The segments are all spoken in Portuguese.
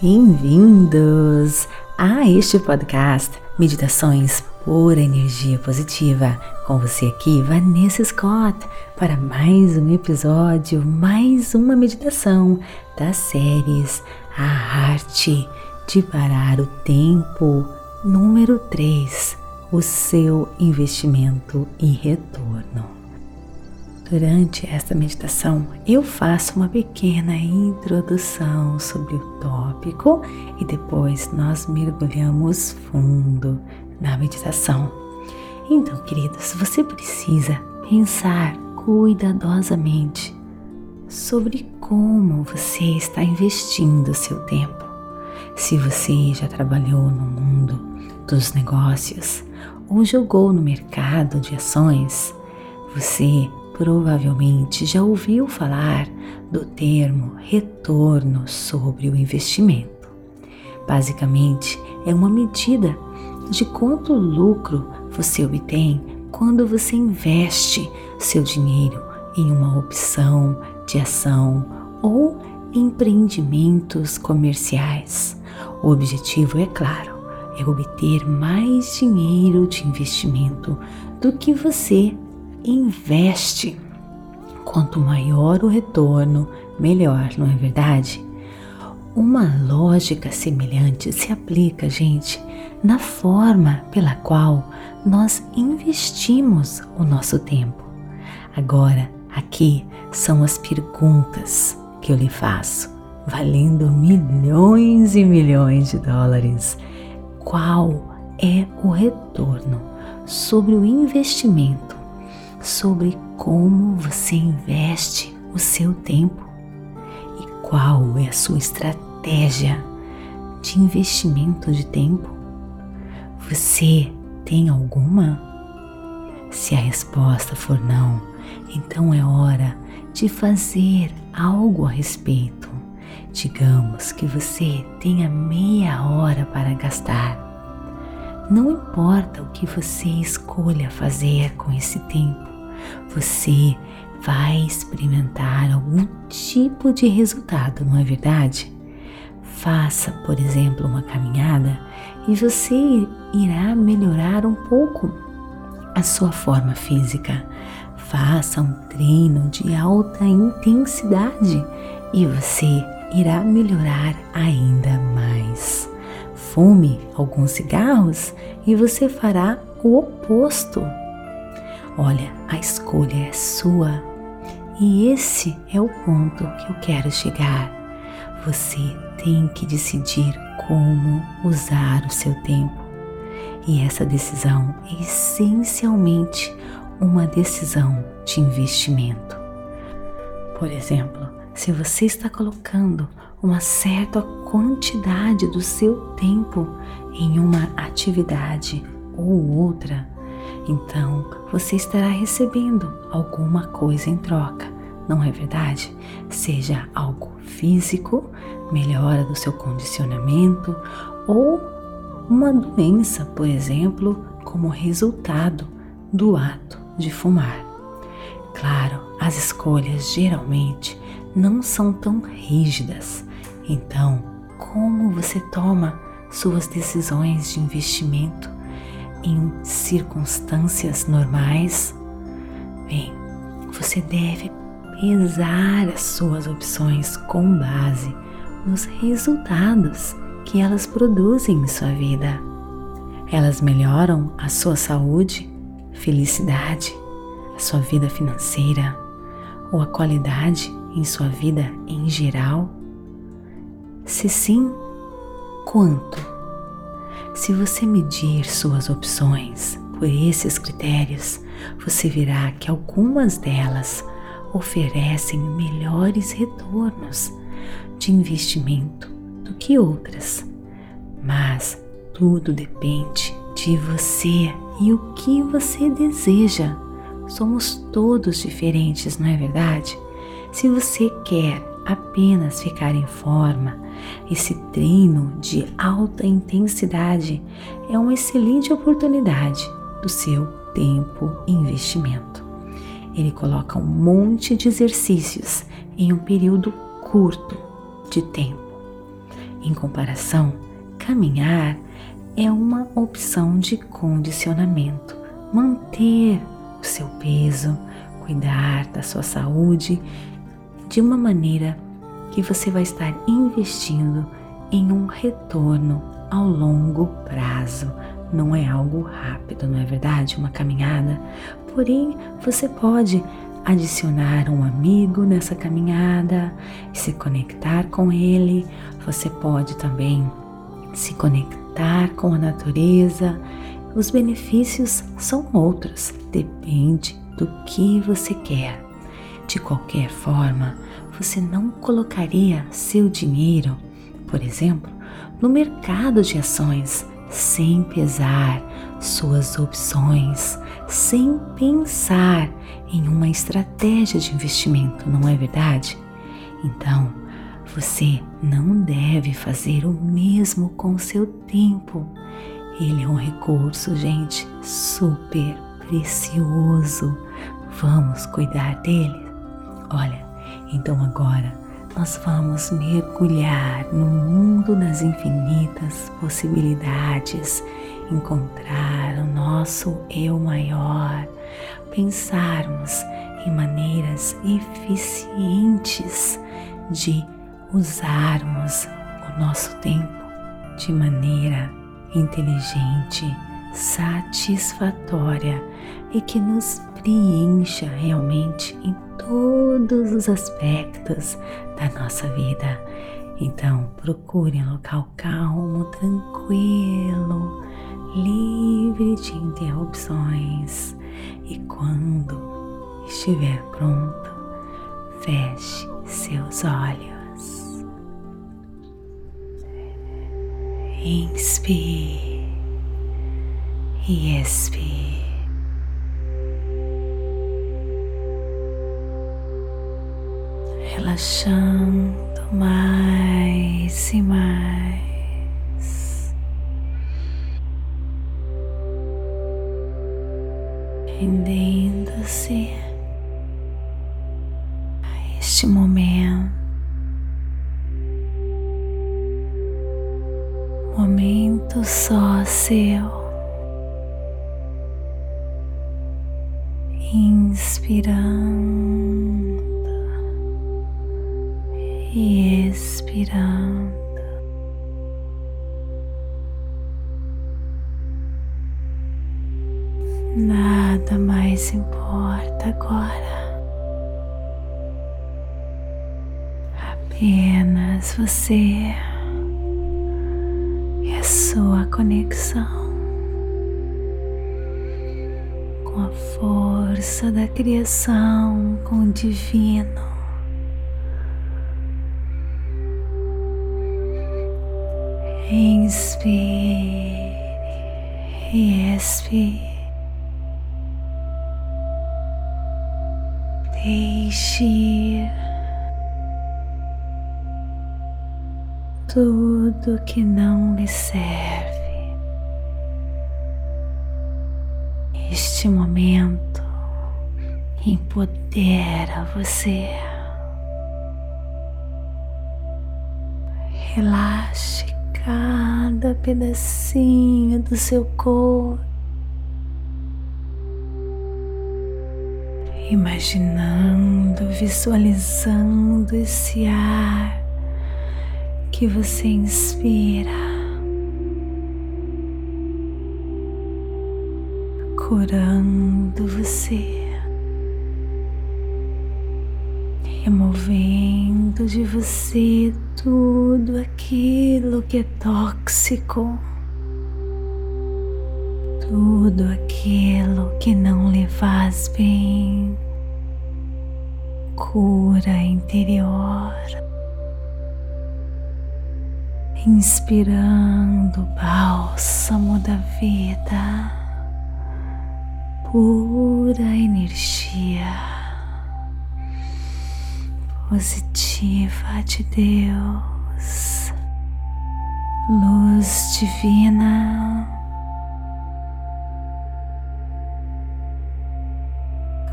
Bem-vindos a este podcast Meditações por Energia Positiva. Com você aqui, Vanessa Scott, para mais um episódio, mais uma meditação das séries A Arte de Parar o Tempo, número 3, o seu investimento em retorno. Durante esta meditação, eu faço uma pequena introdução sobre o tópico e depois nós mergulhamos fundo na meditação. Então, queridos, você precisa pensar cuidadosamente sobre como você está investindo seu tempo. Se você já trabalhou no mundo dos negócios ou jogou no mercado de ações, você provavelmente já ouviu falar do termo retorno sobre o investimento. Basicamente, é uma medida de quanto lucro você obtém quando você investe seu dinheiro em uma opção de ação ou empreendimentos comerciais. O objetivo, é claro, é obter mais dinheiro de investimento do que você investe. Quanto maior o retorno, melhor, não é verdade? Uma lógica semelhante se aplica, gente, na forma pela qual nós investimos o nosso tempo. Agora, aqui são as perguntas que eu lhe faço, valendo milhões e milhões de dólares. Qual é o retorno sobre o investimento sobre como você investe o seu tempo e qual é a sua estratégia de investimento de tempo. Você tem alguma? Se a resposta for não, então é hora de fazer algo a respeito. Digamos que você tenha meia hora para gastar. Não importa o que você escolha fazer com esse tempo, você vai experimentar algum tipo de resultado, não é verdade? Faça, por exemplo, uma caminhada e você irá melhorar um pouco a sua forma física. Faça um treino de alta intensidade e você irá melhorar ainda mais. Fume alguns cigarros e você fará o oposto Olha, a escolha é sua. E esse é o ponto que eu quero chegar. Você tem que decidir como usar o seu tempo. E essa decisão é essencialmente uma decisão de investimento. Por exemplo, se você está colocando uma certa quantidade do seu tempo em uma atividade ou outra, então você estará recebendo alguma coisa em troca, não é verdade? Seja algo físico, melhora do seu condicionamento ou uma doença, por exemplo, como resultado do ato de fumar. Claro, as escolhas geralmente não são tão rígidas. Então, como você toma suas decisões de investimento em circunstâncias normais, bem, você deve pesar as suas opções com base nos resultados que elas produzem em sua vida. Elas melhoram a sua saúde, felicidade, a sua vida financeira ou a qualidade em sua vida em geral? Se sim, quanto? Se você medir suas opções por esses critérios, você verá que algumas delas oferecem melhores retornos de investimento do que outras. Mas tudo depende de você e o que você deseja. Somos todos diferentes, não é verdade? Se você quer apenas ficar em forma, esse treino de alta intensidade é uma excelente oportunidade do seu tempo e investimento. Ele coloca um monte de exercícios em um período curto de tempo. Em comparação, caminhar é uma opção de condicionamento. Manter o seu peso, cuidar da sua saúde de uma maneira que você vai estar investindo em um retorno ao longo prazo. Não é algo rápido, não é verdade? Uma caminhada. Porém, você pode adicionar um amigo nessa caminhada, se conectar com ele. Você pode também se conectar com a natureza. Os benefícios são outros, depende do que você quer. De qualquer forma, você não colocaria seu dinheiro, por exemplo, no mercado de ações sem pesar suas opções, sem pensar em uma estratégia de investimento, não é verdade? Então, você não deve fazer o mesmo com seu tempo. Ele é um recurso, gente, super precioso. Vamos cuidar dele? Olha, então agora nós vamos mergulhar no mundo das infinitas possibilidades, encontrar o nosso eu maior, pensarmos em maneiras eficientes de usarmos o nosso tempo de maneira inteligente, satisfatória e que nos preencha realmente em todos os aspectos da nossa vida. Então, procure um local calmo, tranquilo, livre de interrupções e quando estiver pronto, feche seus olhos. Inspire e expire. Relaxando mais e mais, rendendo-se a este momento, momento só seu. Inspirando e expirando. Nada mais importa agora. Apenas você e a sua conexão com a força da criação, com o divino. Inspire e expire. Deixe ir tudo que não lhe serve. Este momento empodera você. Relaxe cada pedacinho do seu corpo, imaginando, visualizando esse ar que você inspira, curando você. removendo de você tudo aquilo que é tóxico, tudo aquilo que não lhe faz bem, cura interior, inspirando o bálsamo da vida, pura energia. Positiva de Deus, luz divina,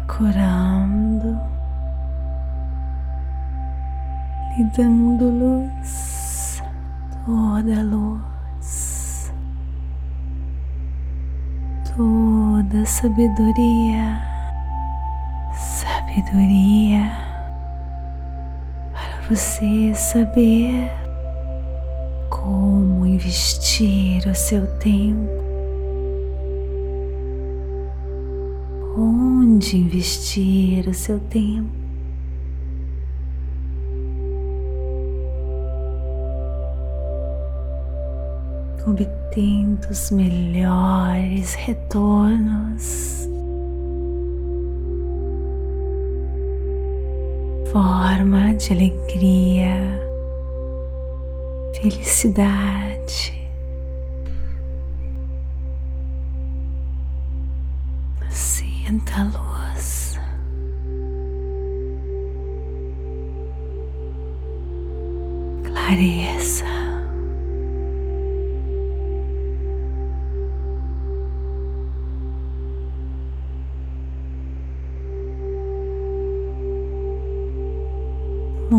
curando, lhe dando luz. Toda luz, toda sabedoria, sabedoria você saber como investir o seu tempo, onde investir o seu tempo. obtendo os melhores retornos. Forma de alegria, felicidade. Sinta a luz. Clareza.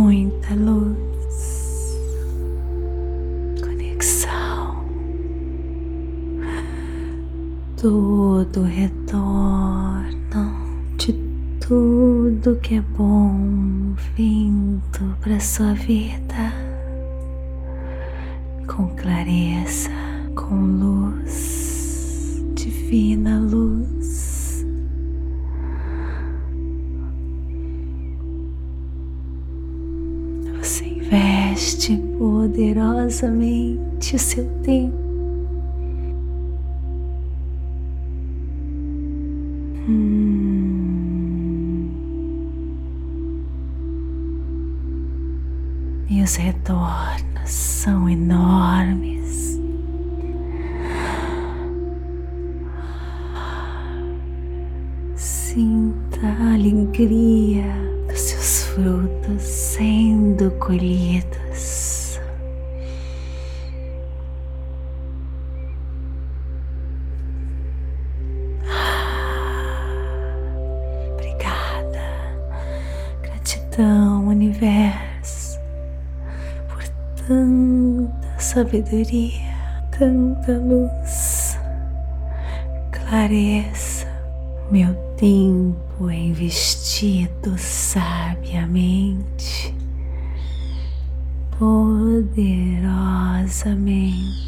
Muita luz, conexão, todo retorno de tudo que é bom vindo para sua vida com clareza, com luz, divina luz. Poderosamente o seu tempo. Hum. E os retornos são enormes. Sinta a alegria dos seus frutos sendo colhidos. Sabedoria, tanta luz, clareza, meu tempo o investido sabiamente, poderosamente.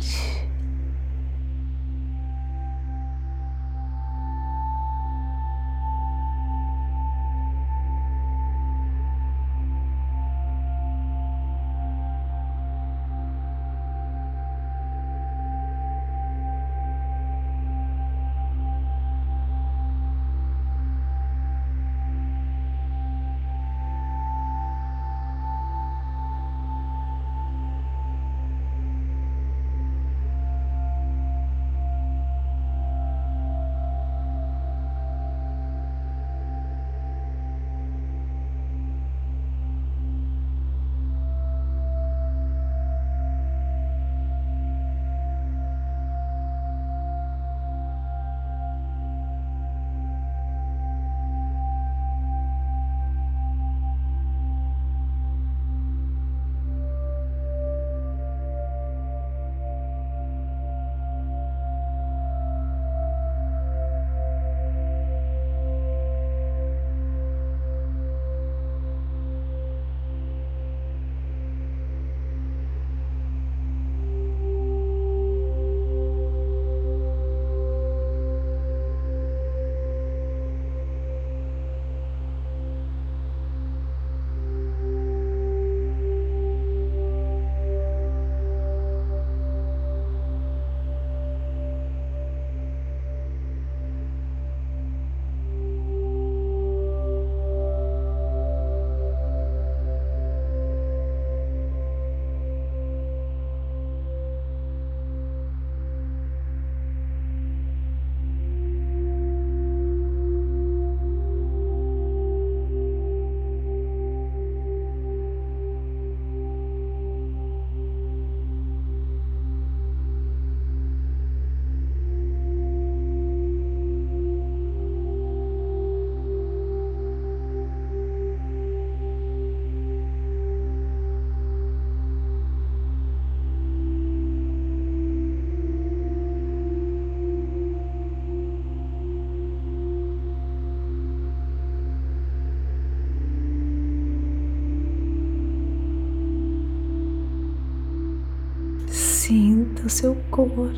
Seu corpo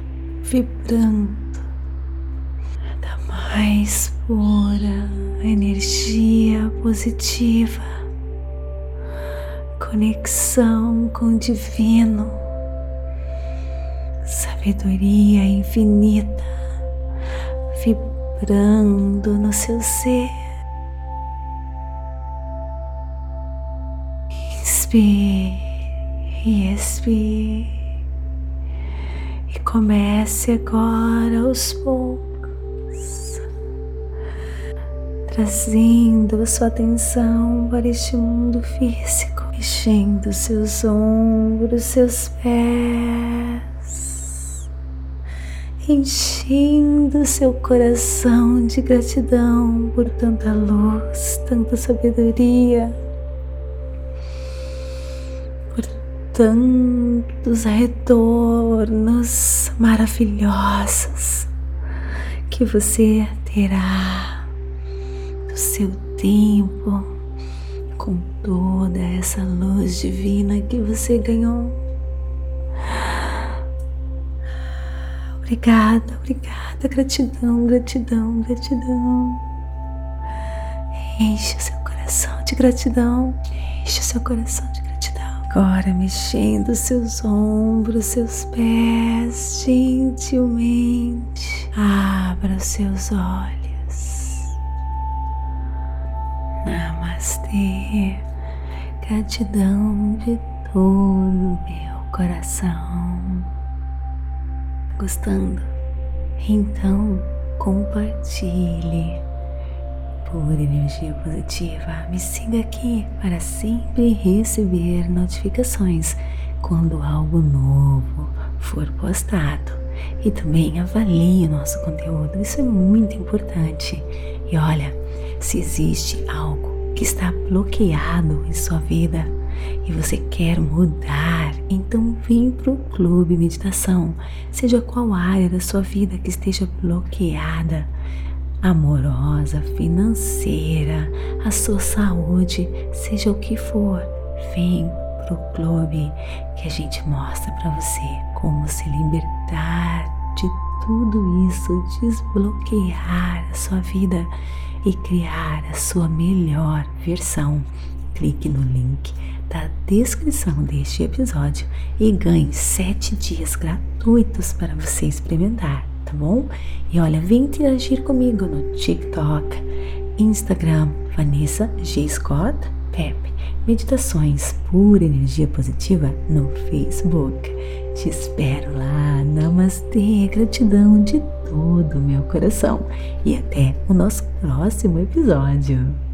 vibrando da mais pura energia positiva, conexão com o divino, sabedoria infinita vibrando no seu ser. Inspire e expire. Comece agora aos poucos, trazendo a sua atenção para este mundo físico, mexendo seus ombros, seus pés, enchendo seu coração de gratidão por tanta luz, tanta sabedoria tantos retornos maravilhosos que você terá do seu tempo com toda essa luz divina que você ganhou. Obrigada, obrigada, gratidão, gratidão, gratidão. Enche o seu coração de gratidão, enche o seu coração de. Agora mexendo seus ombros, seus pés gentilmente. Abra os seus olhos. Namastê. Gratidão de todo meu coração. Gostando? Então compartilhe por energia positiva, me siga aqui para sempre receber notificações quando algo novo for postado. E também avalie o nosso conteúdo, isso é muito importante. E olha, se existe algo que está bloqueado em sua vida e você quer mudar, então vem para o Clube Meditação, seja qual área da sua vida que esteja bloqueada amorosa, financeira, a sua saúde, seja o que for, vem pro clube que a gente mostra para você como se libertar de tudo isso, desbloquear a sua vida e criar a sua melhor versão. Clique no link da descrição deste episódio e ganhe sete dias gratuitos para você experimentar tá bom? E olha, vem interagir comigo no TikTok, Instagram, Vanessa G. Scott, Pep, Meditações por Energia Positiva no Facebook. Te espero lá. Namastê, gratidão de todo o meu coração. E até o nosso próximo episódio.